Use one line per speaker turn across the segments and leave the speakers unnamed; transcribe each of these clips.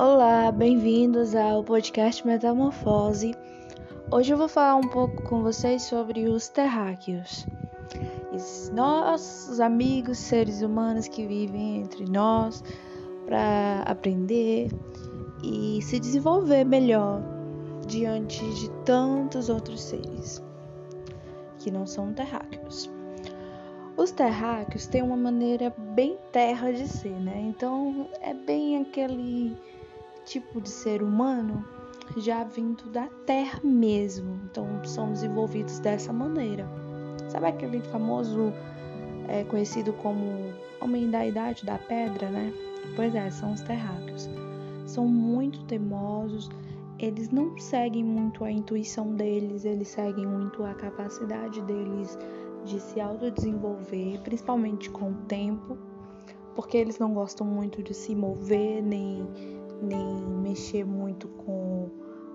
Olá, bem-vindos ao podcast Metamorfose. Hoje eu vou falar um pouco com vocês sobre os terráqueos. Nossos amigos, seres humanos que vivem entre nós para aprender e se desenvolver melhor diante de tantos outros seres que não são terráqueos. Os terráqueos têm uma maneira bem terra de ser, né? Então é bem aquele tipo de ser humano já vindo da terra mesmo. Então são desenvolvidos dessa maneira. Sabe aquele famoso é, conhecido como homem da idade da pedra, né? Pois é, são os terráqueos. São muito teimosos, eles não seguem muito a intuição deles, eles seguem muito a capacidade deles de se autodesenvolver, principalmente com o tempo, porque eles não gostam muito de se mover, nem, nem mexer muito com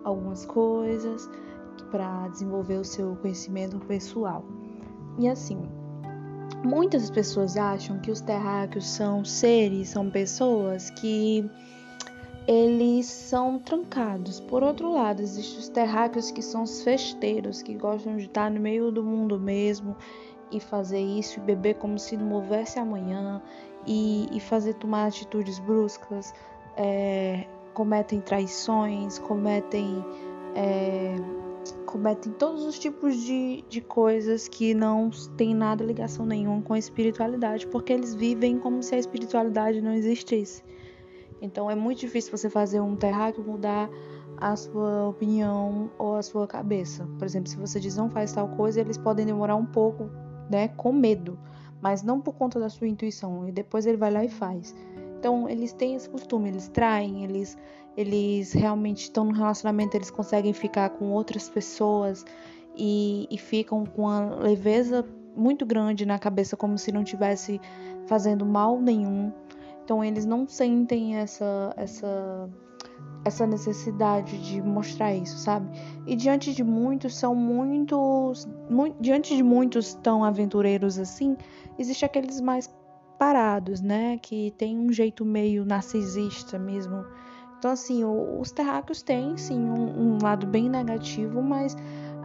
algumas coisas para desenvolver o seu conhecimento pessoal. E assim, muitas pessoas acham que os terráqueos são seres, são pessoas que eles são trancados. Por outro lado, existem os terráqueos que são os festeiros, que gostam de estar no meio do mundo mesmo e fazer isso e beber como se não houvesse amanhã e, e fazer tomar atitudes bruscas, é, cometem traições, cometem é, cometem todos os tipos de, de coisas que não tem nada ligação nenhuma com a espiritualidade, porque eles vivem como se a espiritualidade não existisse. Então é muito difícil você fazer um terráqueo mudar a sua opinião ou a sua cabeça. Por exemplo, se você diz não faz tal coisa, eles podem demorar um pouco, né, com medo, mas não por conta da sua intuição. E depois ele vai lá e faz. Então eles têm esse costume, eles traem, eles eles realmente estão no relacionamento, eles conseguem ficar com outras pessoas e, e ficam com uma leveza muito grande na cabeça, como se não tivesse fazendo mal nenhum. Então eles não sentem essa essa essa necessidade de mostrar isso, sabe? E diante de muitos são muitos, mu diante de muitos tão aventureiros assim, existe aqueles mais parados, né, que tem um jeito meio narcisista mesmo. Então assim, os terráqueos têm sim um, um lado bem negativo, mas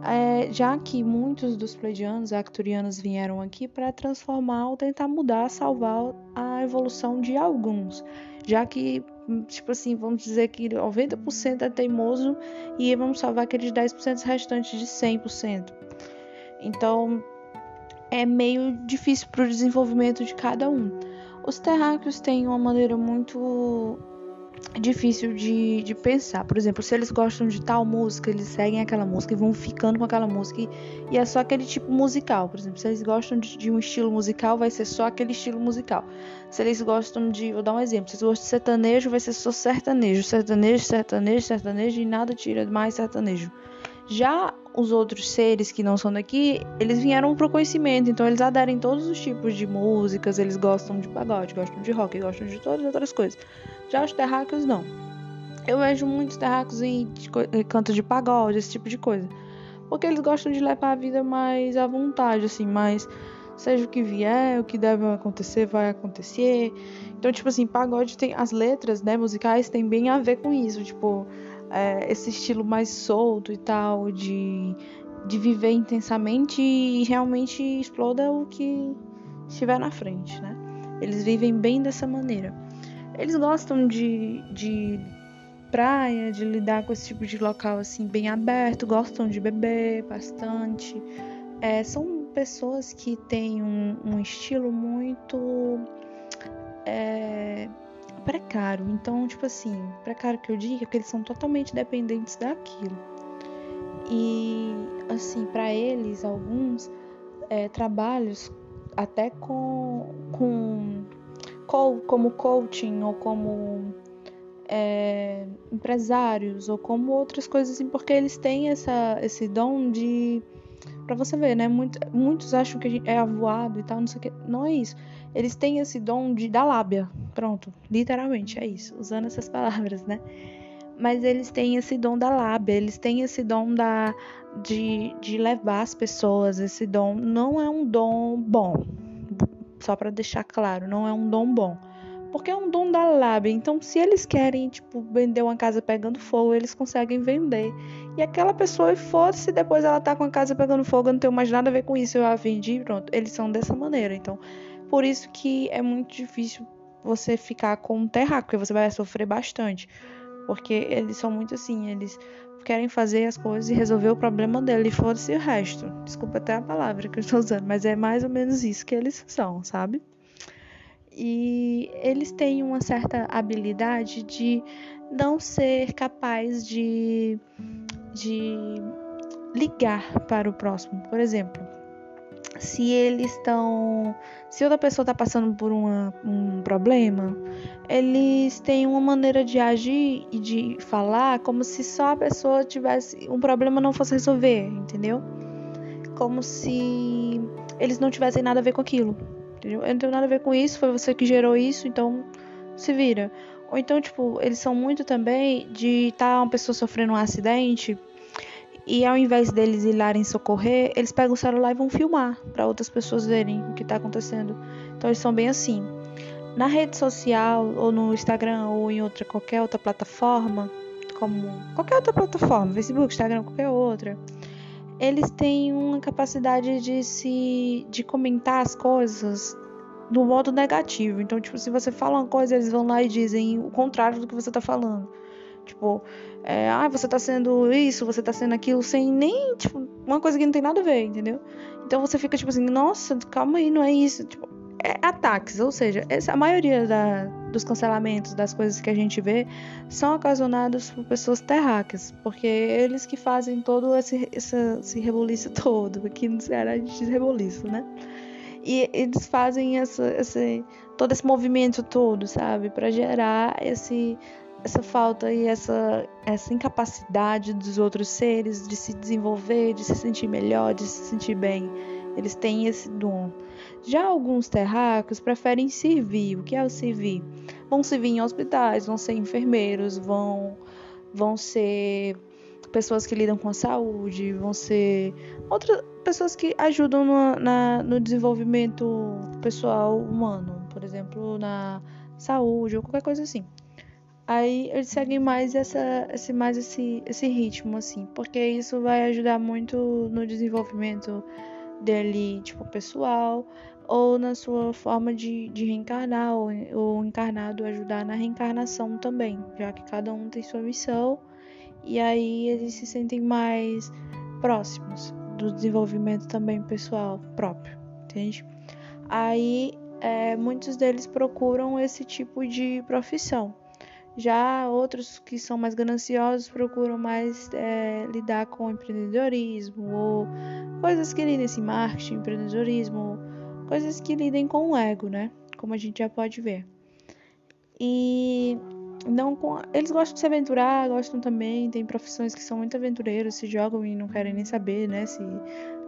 é, já que muitos dos pleidianos, acturianos vieram aqui para transformar ou tentar mudar, salvar a evolução de alguns, já que, tipo assim, vamos dizer que 90% é teimoso e vamos salvar aqueles 10% restantes de 100%. Então, é meio difícil para o desenvolvimento de cada um. Os terráqueos têm uma maneira muito difícil de, de pensar. Por exemplo, se eles gostam de tal música, eles seguem aquela música e vão ficando com aquela música. E, e é só aquele tipo musical. Por exemplo, se eles gostam de, de, um estilo musical, vai ser só aquele estilo musical. Se eles gostam de. Vou dar um exemplo. Se eles gostam de sertanejo, vai ser só sertanejo. Sertanejo, sertanejo, sertanejo e nada tira mais sertanejo. Já os outros seres que não são daqui, eles vieram pro conhecimento, então eles aderem todos os tipos de músicas, eles gostam de pagode, gostam de rock, gostam de todas as outras coisas. Já os terráqueos não. Eu vejo muitos terráqueos em canto de pagode, esse tipo de coisa. Porque eles gostam de levar a vida mais à vontade, assim, mais seja o que vier, o que deve acontecer, vai acontecer. Então, tipo assim, pagode tem as letras, né, musicais tem bem a ver com isso, tipo, é, esse estilo mais solto e tal, de, de viver intensamente e realmente exploda o que estiver na frente, né? Eles vivem bem dessa maneira. Eles gostam de, de praia, de lidar com esse tipo de local assim bem aberto, gostam de beber bastante. É, são pessoas que têm um, um estilo muito é, precário. Então, tipo assim, precário que eu digo é que eles são totalmente dependentes daquilo. E, assim, para eles, alguns é, trabalhos até com, com, como coaching ou como é, empresários ou como outras coisas assim, porque eles têm essa, esse dom de para você ver, né? Muito, muitos acham que é avoado e tal, não sei o que. Não é isso. Eles têm esse dom de da lábia. Pronto, literalmente é isso, usando essas palavras, né? Mas eles têm esse dom da lábia, eles têm esse dom da de, de levar as pessoas, esse dom não é um dom bom. Só para deixar claro, não é um dom bom. Porque é um dom da lábia. Então, se eles querem, tipo, vender uma casa pegando fogo, eles conseguem vender. E aquela pessoa, foda-se, depois ela tá com a casa pegando fogo, eu não tenho mais nada a ver com isso, eu a vendi, pronto. Eles são dessa maneira. Então, por isso que é muito difícil você ficar com um terraco, porque você vai sofrer bastante. Porque eles são muito assim, eles querem fazer as coisas e resolver o problema dele e foda-se o resto. Desculpa até a palavra que eu estou usando, mas é mais ou menos isso que eles são, sabe? E eles têm uma certa habilidade de não ser capaz de, de ligar para o próximo. Por exemplo, se eles estão. Se outra pessoa está passando por uma, um problema, eles têm uma maneira de agir e de falar como se só a pessoa tivesse. um problema não fosse resolver, entendeu? Como se eles não tivessem nada a ver com aquilo. Entendeu? Eu não tenho nada a ver com isso, foi você que gerou isso, então se vira. Ou então, tipo, eles são muito também de estar tá uma pessoa sofrendo um acidente e ao invés deles irem socorrer, eles pegam o celular e vão filmar para outras pessoas verem o que está acontecendo. Então eles são bem assim. Na rede social, ou no Instagram, ou em outra qualquer outra plataforma, como qualquer outra plataforma, Facebook, Instagram, qualquer outra, eles têm uma capacidade de se de comentar as coisas do modo negativo. Então, tipo, se você fala uma coisa, eles vão lá e dizem o contrário do que você está falando. Tipo, é, ah, você tá sendo isso, você tá sendo aquilo, sem nem, tipo, uma coisa que não tem nada a ver, entendeu? Então você fica tipo assim, nossa, calma aí, não é isso. Tipo, é ataques, ou seja, essa, a maioria da, dos cancelamentos, das coisas que a gente vê, são ocasionados por pessoas terráqueas, porque eles que fazem todo esse, esse, esse reboliço todo. Aqui no Ceará a gente diz reboliço, né? E eles fazem essa, esse, todo esse movimento todo, sabe? para gerar esse essa falta e essa, essa incapacidade dos outros seres de se desenvolver, de se sentir melhor, de se sentir bem. Eles têm esse dom. Já alguns terráqueos preferem servir. O que é o servir? Vão servir em hospitais, vão ser enfermeiros, vão, vão ser pessoas que lidam com a saúde, vão ser outras pessoas que ajudam no, na, no desenvolvimento pessoal humano, por exemplo, na saúde ou qualquer coisa assim. Aí eles seguem mais essa, esse, mais esse, esse ritmo, assim, porque isso vai ajudar muito no desenvolvimento dele, tipo, pessoal, ou na sua forma de, de reencarnar, ou, ou encarnado ajudar na reencarnação também, já que cada um tem sua missão, e aí eles se sentem mais próximos do desenvolvimento também pessoal próprio, entende? Aí é, muitos deles procuram esse tipo de profissão já outros que são mais gananciosos procuram mais é, lidar com empreendedorismo ou coisas que lidem assim, marketing, empreendedorismo, coisas que lidem com o ego, né? Como a gente já pode ver. E não com, eles gostam de se aventurar, gostam também, tem profissões que são muito aventureiros, se jogam e não querem nem saber, né? Se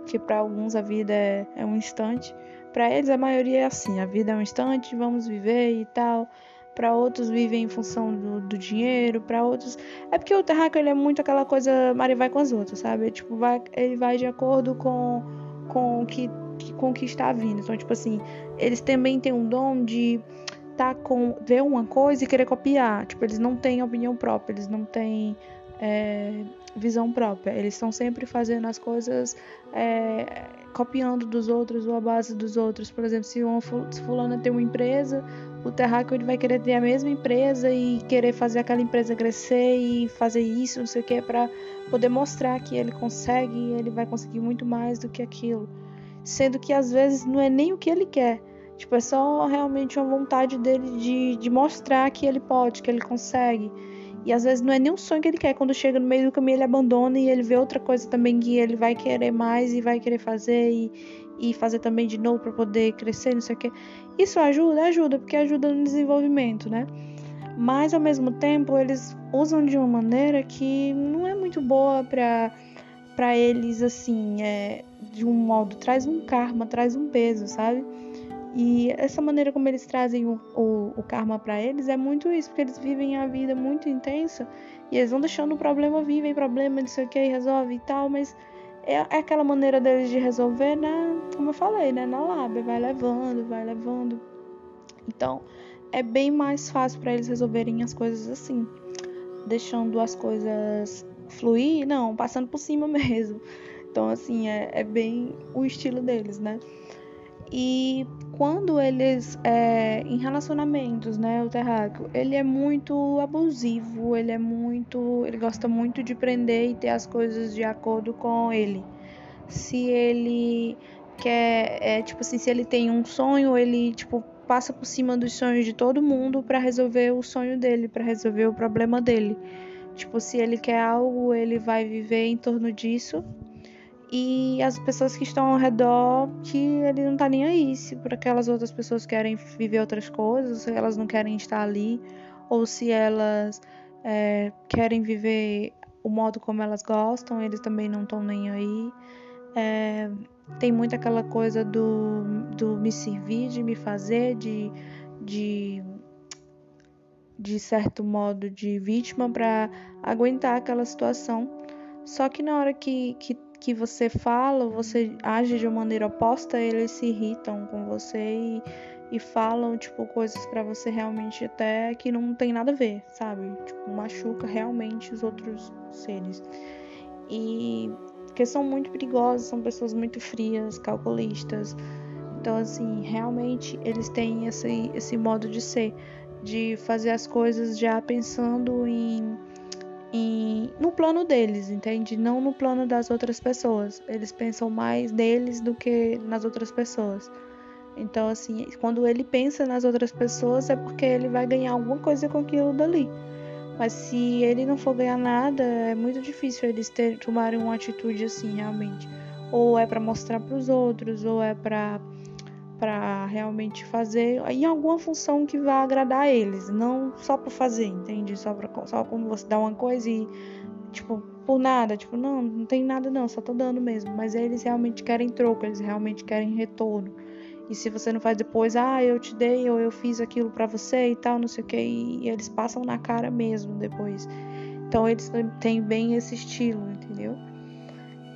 que para alguns a vida é, é um instante, para eles a maioria é assim, a vida é um instante, vamos viver e tal para outros vivem em função do, do dinheiro, para outros. É porque o terráqueo ele é muito aquela coisa Mari vai com as outras, sabe? Tipo, vai, ele vai de acordo com, com o que, com o que está vindo. Então, tipo assim, eles também têm um dom de tá com ver uma coisa e querer copiar. Tipo, eles não têm opinião própria, eles não têm é, visão própria. Eles estão sempre fazendo as coisas é, copiando dos outros ou a base dos outros. Por exemplo, se uma se fulana tem uma empresa, o terráqueo ele vai querer ter a mesma empresa e querer fazer aquela empresa crescer e fazer isso, não sei o que, para poder mostrar que ele consegue ele vai conseguir muito mais do que aquilo. Sendo que às vezes não é nem o que ele quer. Tipo, é só realmente uma vontade dele de, de mostrar que ele pode, que ele consegue. E às vezes não é nem um sonho que ele quer. Quando chega no meio do caminho, ele abandona e ele vê outra coisa também que ele vai querer mais e vai querer fazer e, e fazer também de novo para poder crescer, não sei o que. Isso ajuda? Ajuda, porque ajuda no desenvolvimento, né? Mas ao mesmo tempo eles usam de uma maneira que não é muito boa para para eles assim, é, de um modo traz um karma, traz um peso, sabe? E essa maneira como eles trazem o, o, o karma para eles é muito isso, porque eles vivem a vida muito intensa e eles vão deixando o problema, vivem problema, não sei o que, resolve e tal, mas é, é aquela maneira deles de resolver, né? Como eu falei, né? Na lábia, vai levando, vai levando. Então, é bem mais fácil para eles resolverem as coisas assim, deixando as coisas fluir, não, passando por cima mesmo. Então, assim, é, é bem o estilo deles, né? E quando eles, é, em relacionamentos, né, o terráqueo, ele é muito abusivo, ele é muito, ele gosta muito de prender e ter as coisas de acordo com ele. Se ele quer, é, tipo assim, se ele tem um sonho, ele, tipo, passa por cima dos sonhos de todo mundo para resolver o sonho dele, para resolver o problema dele. Tipo, se ele quer algo, ele vai viver em torno disso. E as pessoas que estão ao redor, que ele não tá nem aí. Se por aquelas outras pessoas querem viver outras coisas, se elas não querem estar ali, ou se elas é, querem viver o modo como elas gostam, eles também não estão nem aí. É, tem muito aquela coisa do, do me servir, de me fazer, de, de de certo modo de vítima para aguentar aquela situação. Só que na hora que, que, que você fala, você age de uma maneira oposta, eles se irritam com você e, e falam tipo coisas para você realmente até que não tem nada a ver, sabe? Tipo, machuca realmente os outros seres. E porque são muito perigosos, são pessoas muito frias, calculistas. Então, assim, realmente eles têm esse, esse modo de ser de fazer as coisas já pensando em, em no plano deles, entende? Não no plano das outras pessoas. Eles pensam mais neles do que nas outras pessoas. Então, assim, quando ele pensa nas outras pessoas é porque ele vai ganhar alguma coisa com aquilo dali. Mas se ele não for ganhar nada, é muito difícil eles ter, tomarem uma atitude assim, realmente. Ou é para mostrar para os outros, ou é para para realmente fazer em alguma função que vá agradar eles, não só para fazer, entende? Só pra, só quando você dá uma coisa e tipo por nada, tipo não, não tem nada não, só tô dando mesmo, mas eles realmente querem troco, eles realmente querem retorno. E se você não faz depois, ah, eu te dei ou eu fiz aquilo para você e tal, não sei o que, e eles passam na cara mesmo depois. Então eles têm bem esse estilo, entendeu?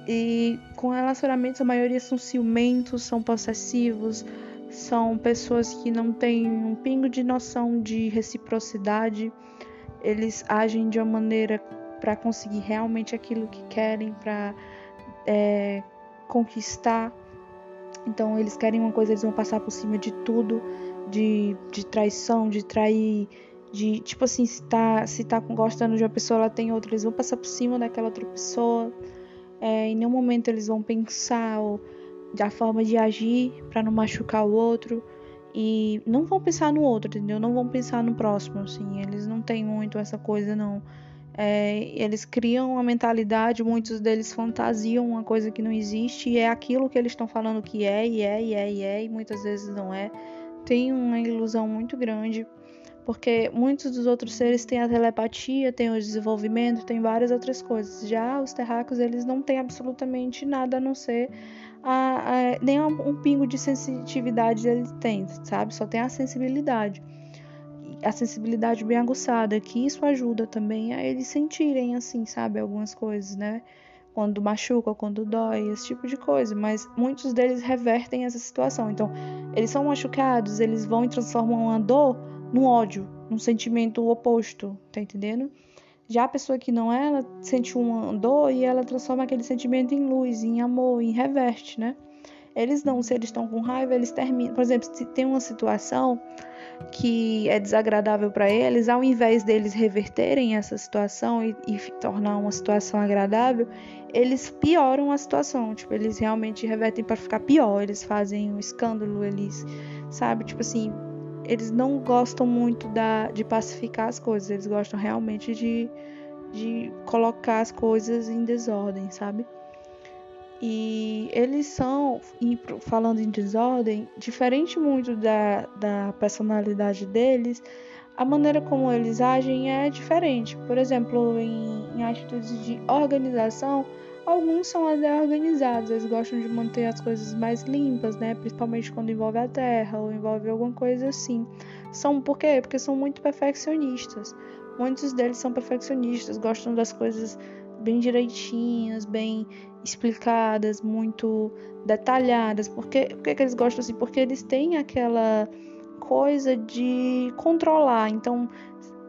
E com relacionamentos, a maioria são ciumentos, são possessivos, são pessoas que não têm um pingo de noção de reciprocidade. Eles agem de uma maneira para conseguir realmente aquilo que querem, para é, conquistar. Então, eles querem uma coisa, eles vão passar por cima de tudo, de, de traição, de trair, de tipo assim, se tá, se tá gostando de uma pessoa, ela tem outra, eles vão passar por cima daquela outra pessoa é, em nenhum momento eles vão pensar ou, da forma de agir para não machucar o outro e não vão pensar no outro, entendeu? Não vão pensar no próximo, assim. Eles não têm muito essa coisa, não. É, eles criam uma mentalidade, muitos deles fantasiam uma coisa que não existe e é aquilo que eles estão falando que é, e é, e é, e é, e muitas vezes não é. Tem uma ilusão muito grande porque muitos dos outros seres têm a telepatia, têm o desenvolvimento, têm várias outras coisas. Já os terráqueos, eles não têm absolutamente nada a não ser a, a, nem um, pingo de sensitividade eles têm, sabe? Só tem a sensibilidade. A sensibilidade bem aguçada, que isso ajuda também a eles sentirem, assim, sabe? Algumas coisas, né? Quando machuca, quando dói, esse tipo de coisa. Mas muitos deles revertem essa situação. Então, eles são machucados, eles vão e transformam a dor no ódio, num sentimento oposto, tá entendendo? Já a pessoa que não é, ela sente uma dor e ela transforma aquele sentimento em luz, em amor, em reverte, né? Eles não, se eles estão com raiva, eles terminam. Por exemplo, se tem uma situação que é desagradável para eles, ao invés deles reverterem essa situação e, e, tornar uma situação agradável, eles pioram a situação. Tipo, eles realmente revertem para ficar pior. Eles fazem um escândalo, eles, sabe? Tipo assim, eles não gostam muito da, de pacificar as coisas, eles gostam realmente de, de colocar as coisas em desordem, sabe? E eles são, falando em desordem, diferente muito da, da personalidade deles, a maneira como eles agem é diferente. Por exemplo, em, em atitudes de organização, Alguns são até organizados, eles gostam de manter as coisas mais limpas, né? Principalmente quando envolve a terra ou envolve alguma coisa assim. São por quê? Porque são muito perfeccionistas. Muitos deles são perfeccionistas, gostam das coisas bem direitinhas, bem explicadas, muito detalhadas. Por que, por que, que eles gostam assim? Porque eles têm aquela coisa de controlar. Então,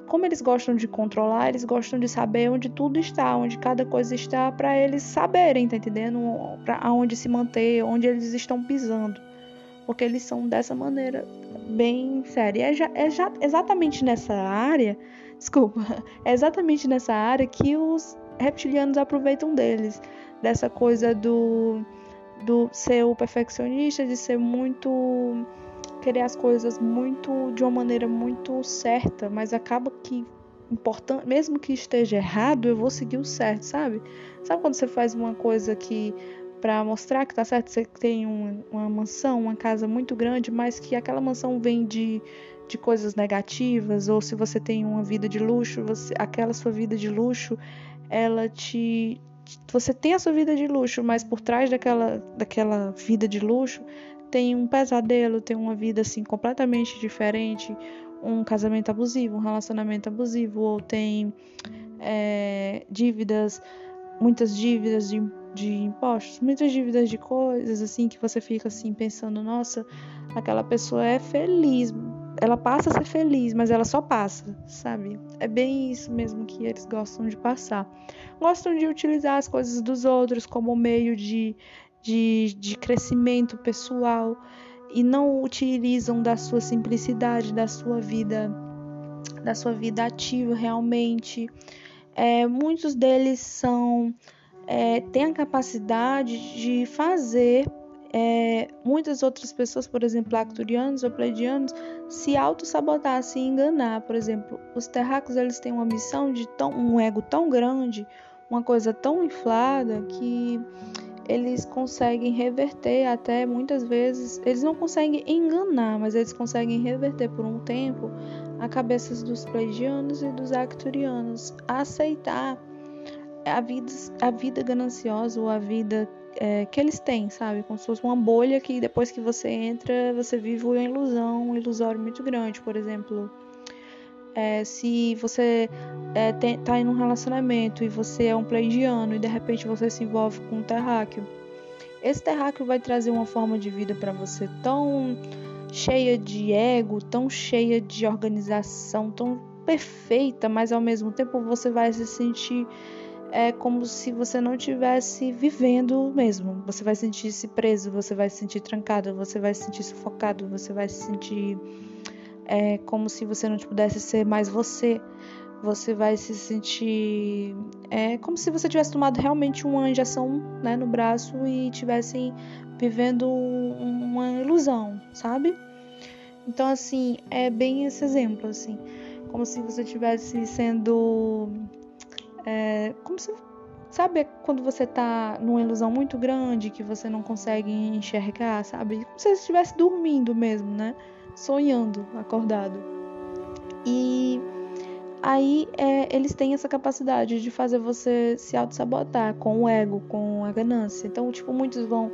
como eles gostam de controlar, eles gostam de saber onde tudo está, onde cada coisa está, para eles saberem, tá entendendo? Para aonde se manter, onde eles estão pisando. Porque eles são dessa maneira bem séria. É, já, é já, exatamente nessa área, desculpa, é exatamente nessa área que os reptilianos aproveitam deles, dessa coisa do do ser o perfeccionista, de ser muito querer as coisas muito de uma maneira muito certa, mas acaba que importante, mesmo que esteja errado, eu vou seguir o certo, sabe? Sabe quando você faz uma coisa que para mostrar que tá certo, você tem uma, uma mansão, uma casa muito grande, mas que aquela mansão vem de de coisas negativas, ou se você tem uma vida de luxo, você, aquela sua vida de luxo, ela te você tem a sua vida de luxo, mas por trás daquela, daquela vida de luxo tem um pesadelo, tem uma vida assim completamente diferente, um casamento abusivo, um relacionamento abusivo, ou tem é, dívidas, muitas dívidas de, de impostos, muitas dívidas de coisas assim que você fica assim pensando, nossa, aquela pessoa é feliz, ela passa a ser feliz, mas ela só passa, sabe? É bem isso mesmo que eles gostam de passar. Gostam de utilizar as coisas dos outros como meio de, de, de crescimento pessoal e não utilizam da sua simplicidade, da sua vida, da sua vida ativa realmente. É, muitos deles são é, têm a capacidade de fazer é, muitas outras pessoas, por exemplo, acturianos ou pleidianos, se auto-sabotar, se enganar. Por exemplo, os terráqueos eles têm uma missão de tão, um ego tão grande, uma coisa tão inflada que eles conseguem reverter até muitas vezes, eles não conseguem enganar, mas eles conseguem reverter por um tempo a cabeças dos pleidianos e dos acturianos a aceitar a vida, a vida gananciosa ou a vida é, que eles têm, sabe? Como se fosse uma bolha que depois que você entra, você vive uma ilusão, um ilusório muito grande. Por exemplo, é, se você é, tem, tá em um relacionamento e você é um pleidiano e de repente você se envolve com um terráqueo, esse terráqueo vai trazer uma forma de vida para você tão cheia de ego, tão cheia de organização, tão perfeita, mas ao mesmo tempo você vai se sentir é como se você não estivesse vivendo mesmo. Você vai sentir-se preso, você vai se sentir trancado, você vai se sentir sufocado, você vai se sentir é, como se você não pudesse ser mais você. Você vai se sentir é como se você tivesse tomado realmente uma injeção né, no braço e tivesse vivendo uma ilusão, sabe? Então assim é bem esse exemplo assim, como se você tivesse sendo é, como se, sabe quando você tá numa ilusão muito grande que você não consegue enxergar, sabe? Como se você estivesse dormindo mesmo, né? Sonhando, acordado. E aí é, eles têm essa capacidade de fazer você se auto-sabotar com o ego, com a ganância. Então, tipo, muitos vão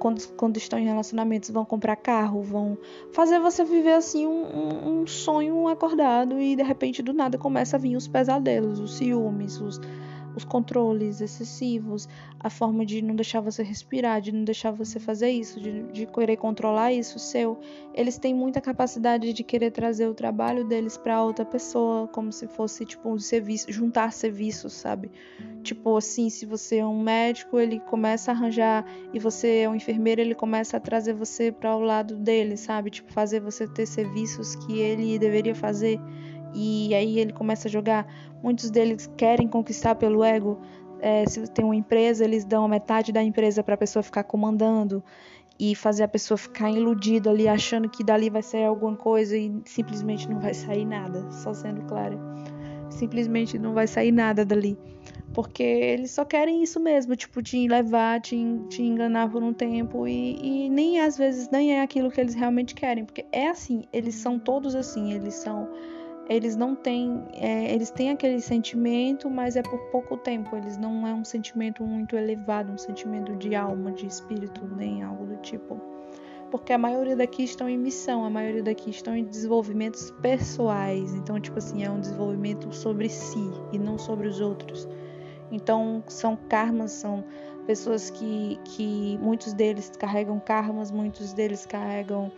quando, quando estão em relacionamentos, vão comprar carro, vão fazer você viver assim um, um sonho acordado e de repente do nada começa a vir os pesadelos, os ciúmes, os, os controles excessivos, a forma de não deixar você respirar, de não deixar você fazer isso, de, de querer controlar isso seu. Eles têm muita capacidade de querer trazer o trabalho deles para outra pessoa, como se fosse tipo um serviço, juntar serviços, sabe? Tipo assim, se você é um médico, ele começa a arranjar e você é um enfermeiro, ele começa a trazer você para o lado dele, sabe? Tipo fazer você ter serviços que ele deveria fazer e aí ele começa a jogar. Muitos deles querem conquistar pelo ego. É, se tem uma empresa, eles dão metade da empresa para a pessoa ficar comandando e fazer a pessoa ficar iludida ali, achando que dali vai sair alguma coisa e simplesmente não vai sair nada. Só sendo clara, simplesmente não vai sair nada dali. Porque eles só querem isso mesmo, tipo, te levar, te, te enganar por um tempo e, e nem às vezes nem é aquilo que eles realmente querem. Porque é assim, eles são todos assim, eles são eles não têm, é, eles têm aquele sentimento, mas é por pouco tempo. Eles não é um sentimento muito elevado, um sentimento de alma, de espírito, nem algo do tipo. Porque a maioria daqui estão em missão, a maioria daqui estão em desenvolvimentos pessoais. Então, tipo assim, é um desenvolvimento sobre si e não sobre os outros. Então, são karmas, são pessoas que, que muitos deles carregam karmas, muitos deles carregam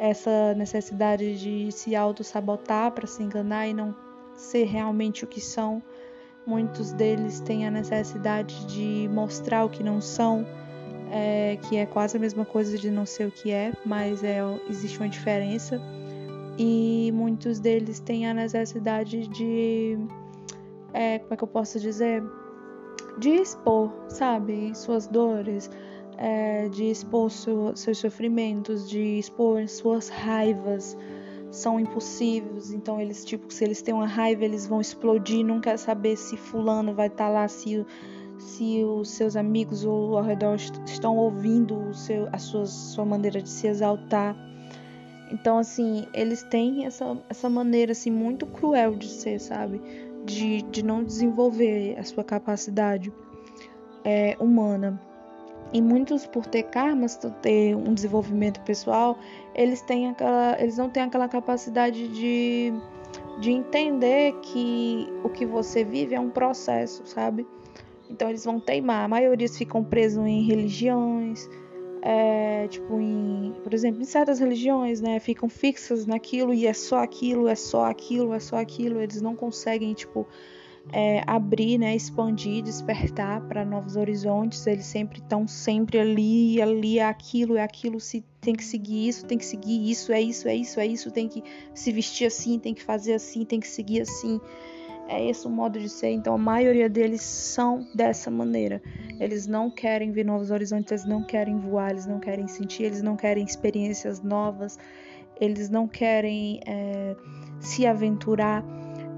essa necessidade de se auto-sabotar para se enganar e não ser realmente o que são. Muitos deles têm a necessidade de mostrar o que não são, é, que é quase a mesma coisa de não ser o que é, mas é, existe uma diferença. E muitos deles têm a necessidade de. É, como é que eu posso dizer? De expor, sabe? Suas dores, é, de expor seu, seus sofrimentos, de expor suas raivas são impossíveis. Então eles tipo, se eles têm uma raiva, eles vão explodir. Não quer saber se fulano vai estar tá lá, se se os seus amigos ou ao redor estão ouvindo o seu, a sua, sua maneira de se exaltar. Então, assim, eles têm essa, essa maneira, assim, muito cruel de ser, sabe? De, de não desenvolver a sua capacidade é, humana. E muitos, por ter karmas, ter um desenvolvimento pessoal, eles, têm aquela, eles não têm aquela capacidade de, de entender que o que você vive é um processo, sabe? Então eles vão teimar. A maioria ficam presos em religiões, é, tipo em, por exemplo, em certas religiões, né, ficam fixas naquilo e é só aquilo, é só aquilo, é só aquilo. Eles não conseguem, tipo, é, abrir, né, expandir, despertar para novos horizontes. Eles sempre estão sempre ali, ali é aquilo, é aquilo. Se tem que seguir isso, tem que seguir isso, é isso, é isso, é isso. Tem que se vestir assim, tem que fazer assim, tem que seguir assim. É esse o modo de ser. Então a maioria deles são dessa maneira. Eles não querem ver novos horizontes, eles não querem voar, eles não querem sentir, eles não querem experiências novas, eles não querem é, se aventurar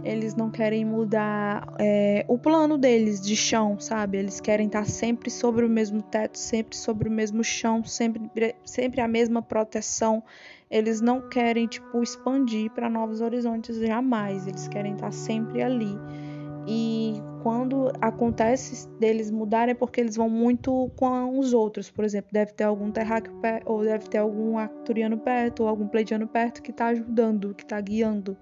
eles não querem mudar é, o plano deles de chão, sabe? Eles querem estar sempre sobre o mesmo teto, sempre sobre o mesmo chão, sempre, sempre a mesma proteção. Eles não querem, tipo, expandir para novos horizontes jamais. Eles querem estar sempre ali. E quando acontece deles mudarem é porque eles vão muito com os outros. Por exemplo, deve ter algum terráqueo ou deve ter algum arcturiano perto, ou algum pleidiano perto que está ajudando, que está guiando.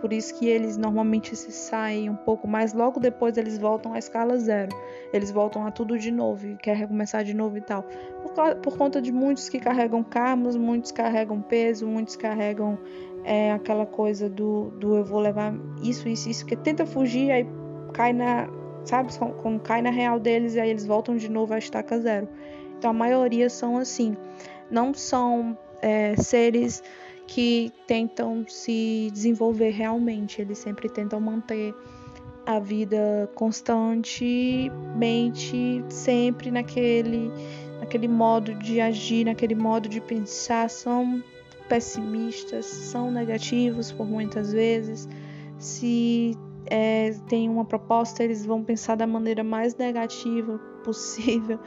Por isso que eles normalmente se saem um pouco, mas logo depois eles voltam à escala zero. Eles voltam a tudo de novo e quer recomeçar de novo e tal. Por, por conta de muitos que carregam karmas, muitos carregam peso, muitos carregam é, aquela coisa do, do eu vou levar isso, isso, isso, que tenta fugir, aí cai na. Sabe? Como cai na real deles e aí eles voltam de novo à estaca zero. Então a maioria são assim. Não são é, seres que tentam se desenvolver realmente, eles sempre tentam manter a vida constantemente, sempre naquele, naquele modo de agir, naquele modo de pensar, são pessimistas, são negativos por muitas vezes. Se é, tem uma proposta, eles vão pensar da maneira mais negativa possível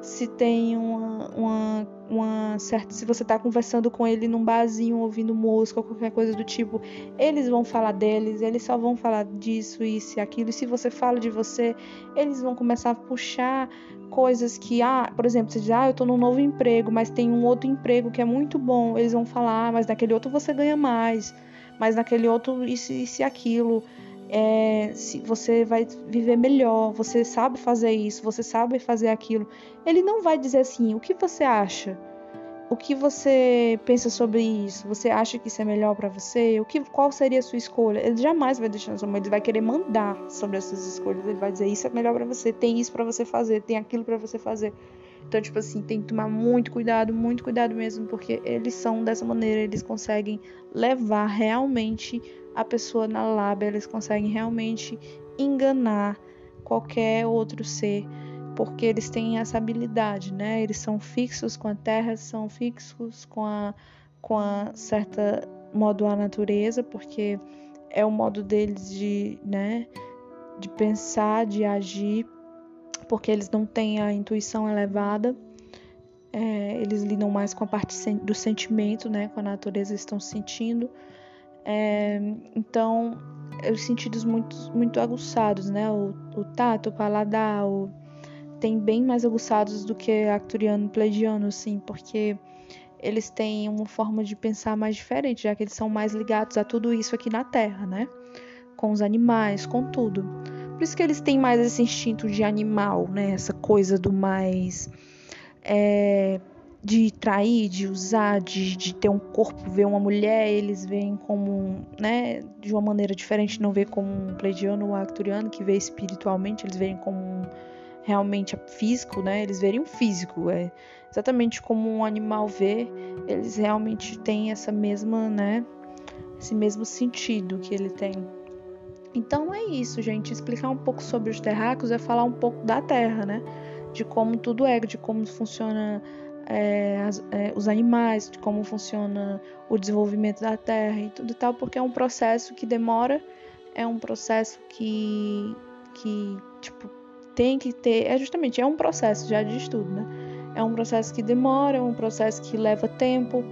se tem uma, uma, uma certa. Se você está conversando com ele num barzinho, ouvindo música ou qualquer coisa do tipo, eles vão falar deles, eles só vão falar disso, isso e aquilo. E se você fala de você, eles vão começar a puxar coisas que, ah, por exemplo, você diz, ah, eu estou num novo emprego, mas tem um outro emprego que é muito bom. Eles vão falar, ah, mas naquele outro você ganha mais, mas naquele outro isso, isso e aquilo é, se você vai viver melhor, você sabe fazer isso, você sabe fazer aquilo. Ele não vai dizer assim: o que você acha? O que você pensa sobre isso? Você acha que isso é melhor para você? O que, qual seria a sua escolha? Ele jamais vai deixar na sua mão, ele vai querer mandar sobre as suas escolhas. Ele vai dizer: isso é melhor para você, tem isso para você fazer, tem aquilo para você fazer. Então, tipo assim, tem que tomar muito cuidado, muito cuidado mesmo, porque eles são dessa maneira, eles conseguem levar realmente a pessoa na lábia, eles conseguem realmente enganar qualquer outro ser, porque eles têm essa habilidade, né? Eles são fixos com a terra, são fixos com a com a certa modo a natureza, porque é o modo deles de, né, de pensar, de agir, porque eles não têm a intuição elevada. É, eles lidam mais com a parte do sentimento, né, com a natureza, estão sentindo. É, então, os sentidos muito, muito aguçados, né? O, o tato, o paladar, o, tem bem mais aguçados do que arcturiano pleidiano, assim, porque eles têm uma forma de pensar mais diferente, já que eles são mais ligados a tudo isso aqui na Terra, né? Com os animais, com tudo. Por isso que eles têm mais esse instinto de animal, né? Essa coisa do mais. É, de trair, de usar, de, de ter um corpo, ver uma mulher, eles veem como, né, de uma maneira diferente, não vê como um pleidiano ou arcturiano que vê espiritualmente, eles veem como um, realmente físico, né? Eles verem o físico, é exatamente como um animal vê, eles realmente têm essa mesma, né, esse mesmo sentido que ele tem. Então é isso, gente. Explicar um pouco sobre os terráqueos é falar um pouco da Terra, né? De como tudo é, de como funciona é, as, é, os animais, de como funciona o desenvolvimento da Terra e tudo e tal, porque é um processo que demora, é um processo que, que tipo, tem que ter. É justamente, é um processo já de estudo, né? É um processo que demora, é um processo que leva tempo,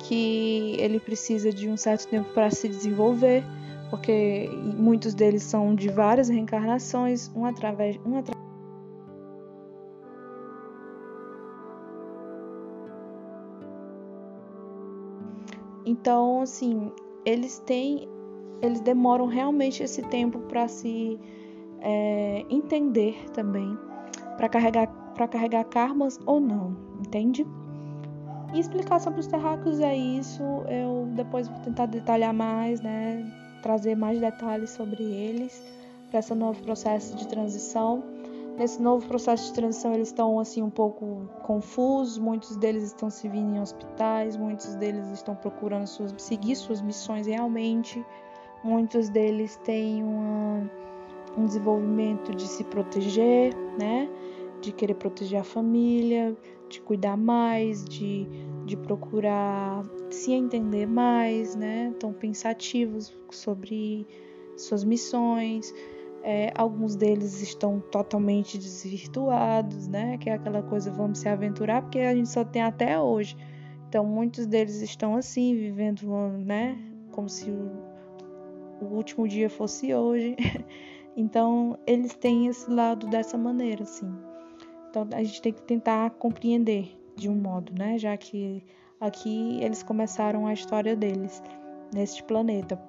que ele precisa de um certo tempo para se desenvolver porque muitos deles são de várias reencarnações, um através um atra... Então, assim, eles têm, eles demoram realmente esse tempo para se é, entender também, para carregar, para carregar karmas ou não, entende? E explicar sobre os terráqueos é isso. Eu depois vou tentar detalhar mais, né? Trazer mais detalhes sobre eles para esse novo processo de transição. Nesse novo processo de transição, eles estão assim um pouco confusos, muitos deles estão se vindo em hospitais, muitos deles estão procurando suas, seguir suas missões realmente, muitos deles têm uma, um desenvolvimento de se proteger, né? De querer proteger a família, de cuidar mais, de de procurar se entender mais, né? Estão pensativos sobre suas missões. É, alguns deles estão totalmente desvirtuados, né? Que é aquela coisa, vamos se aventurar, porque a gente só tem até hoje. Então, muitos deles estão assim, vivendo, né? Como se o, o último dia fosse hoje. então, eles têm esse lado dessa maneira, assim. Então, a gente tem que tentar compreender de um modo, né? Já que aqui eles começaram a história deles neste planeta.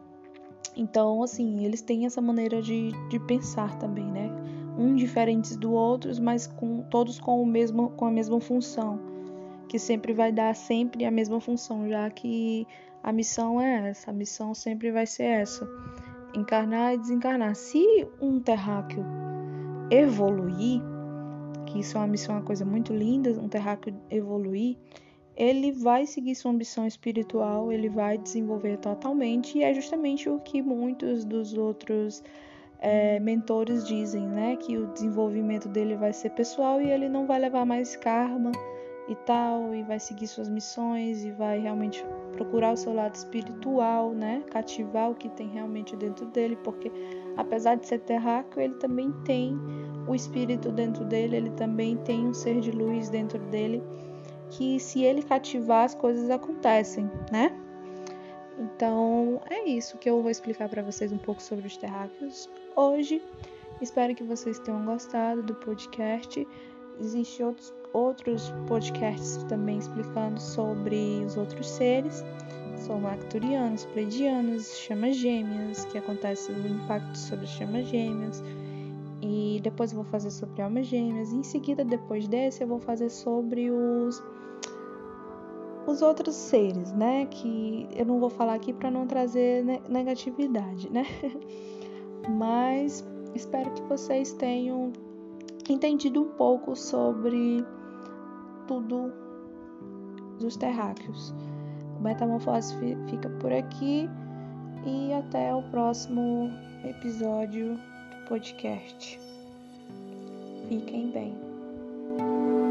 Então, assim, eles têm essa maneira de, de pensar também, né? Um diferentes do outros, mas com todos com o mesmo com a mesma função, que sempre vai dar sempre a mesma função, já que a missão é essa, a missão sempre vai ser essa: encarnar e desencarnar. Se um terráqueo evoluir, que isso é uma missão, uma coisa muito linda, um terráqueo evoluir, ele vai seguir sua ambição espiritual, ele vai desenvolver totalmente, e é justamente o que muitos dos outros é, mentores dizem, né? Que o desenvolvimento dele vai ser pessoal e ele não vai levar mais karma e tal, e vai seguir suas missões e vai realmente procurar o seu lado espiritual, né? Cativar o que tem realmente dentro dele, porque apesar de ser terráqueo, ele também tem o espírito dentro dele, ele também tem um ser de luz dentro dele, que se ele cativar, as coisas acontecem, né? Então é isso que eu vou explicar para vocês um pouco sobre os terráqueos hoje. Espero que vocês tenham gostado do podcast. Existem outros, outros podcasts também explicando sobre os outros seres. São lacturianos, pleidianos, chamas gêmeas, que acontece o impacto sobre as chamas gêmeas e depois eu vou fazer sobre almas gêmeas. E em seguida, depois desse, eu vou fazer sobre os os outros seres, né? Que eu não vou falar aqui para não trazer negatividade, né? Mas espero que vocês tenham entendido um pouco sobre tudo dos terráqueos. O Metamorfose fica por aqui e até o próximo episódio podcast. Fiquem bem.